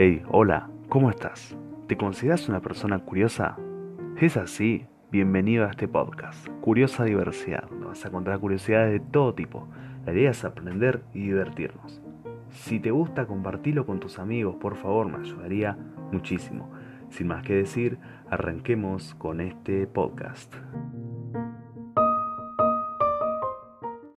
Hey, hola, ¿cómo estás? ¿Te consideras una persona curiosa? ¿Es así? Bienvenido a este podcast, Curiosa Diversidad, donde vas a encontrar curiosidades de todo tipo. La idea es aprender y divertirnos. Si te gusta, compartilo con tus amigos, por favor, me ayudaría muchísimo. Sin más que decir, arranquemos con este podcast.